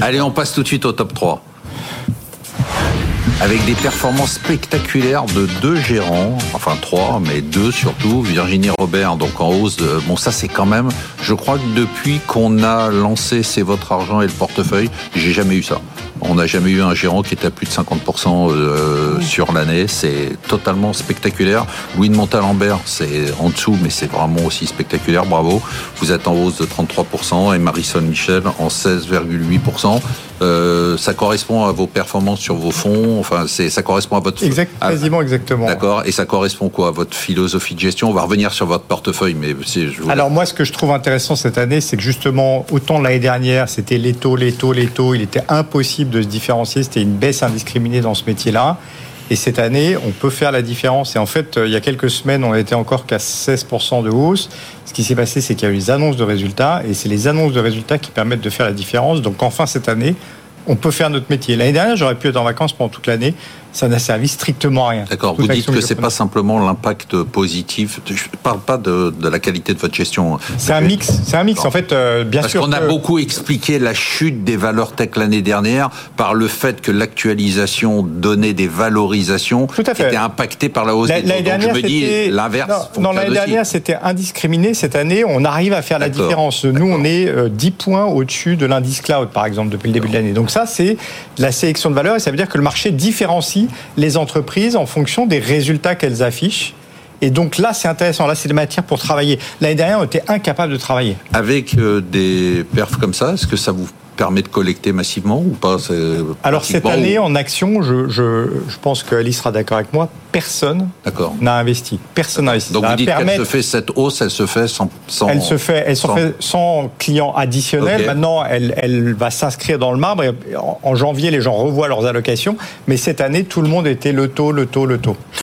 Allez, on passe tout de suite au top 3 avec des performances spectaculaires de deux gérants, enfin trois, mais deux surtout. Virginie Robert, donc en hausse. Bon, ça c'est quand même. Je crois que depuis qu'on a lancé C'est votre argent et le portefeuille, j'ai jamais eu ça. On n'a jamais eu un gérant qui était à plus de 50% euh, sur l'année. C'est totalement spectaculaire. Louis de Montalembert, c'est en dessous, mais c'est vraiment aussi spectaculaire. Bravo. Vous êtes en hausse de 33% et Marisol Michel en 16,8%. Euh, ça correspond à vos performances sur vos fonds? Enfin, c'est ça correspond à votre exact, quasiment exactement. D'accord. Et ça correspond quoi à votre philosophie de gestion? On va revenir sur votre portefeuille, mais je alors moi, ce que je trouve intéressant cette année, c'est que justement, autant l'année dernière, c'était les taux, les taux, les taux, il était impossible de se différencier. C'était une baisse indiscriminée dans ce métier-là. Et cette année, on peut faire la différence. Et en fait, il y a quelques semaines, on était encore qu'à 16% de hausse. Ce qui s'est passé, c'est qu'il y a eu les annonces de résultats. Et c'est les annonces de résultats qui permettent de faire la différence. Donc enfin, cette année, on peut faire notre métier. L'année dernière, j'aurais pu être en vacances pendant toute l'année ça n'a servi strictement à rien. D'accord. Vous dites que c'est pas simplement l'impact positif. Je ne parle pas de, la qualité de votre gestion. C'est un mix. C'est un mix. En fait, euh, bien Parce sûr. Parce qu'on a beaucoup expliqué la chute des valeurs tech l'année dernière par le fait que l'actualisation donnait des valorisations Tout à fait. qui étaient impactées par la hausse des taux. Donc je me dis l'inverse. Non, l'année dernière c'était indiscriminé. Cette année, on arrive à faire la différence. Nous, on est 10 euh, points au-dessus de l'indice cloud, par exemple, depuis le début de l'année. Donc ça, c'est la sélection de valeurs et ça veut dire que le marché différencie les entreprises en fonction des résultats qu'elles affichent. Et donc là, c'est intéressant. Là, c'est des matières pour travailler. L'année dernière, on était incapable de travailler. Avec euh, des perfs comme ça, est-ce que ça vous permet de collecter massivement ou pas Alors cette année, en action, je, je, je pense qu'Alice sera d'accord avec moi, personne n'a investi. Personne n'a investi. Donc vous dites qu'elle se fait cette hausse, elle se fait sans... sans elle se fait, elle sans... Fait sans clients additionnels. Maintenant, elle, elle va s'inscrire dans le marbre. Et en janvier, les gens revoient leurs allocations. Mais cette année, tout le monde était le taux, le taux, le taux.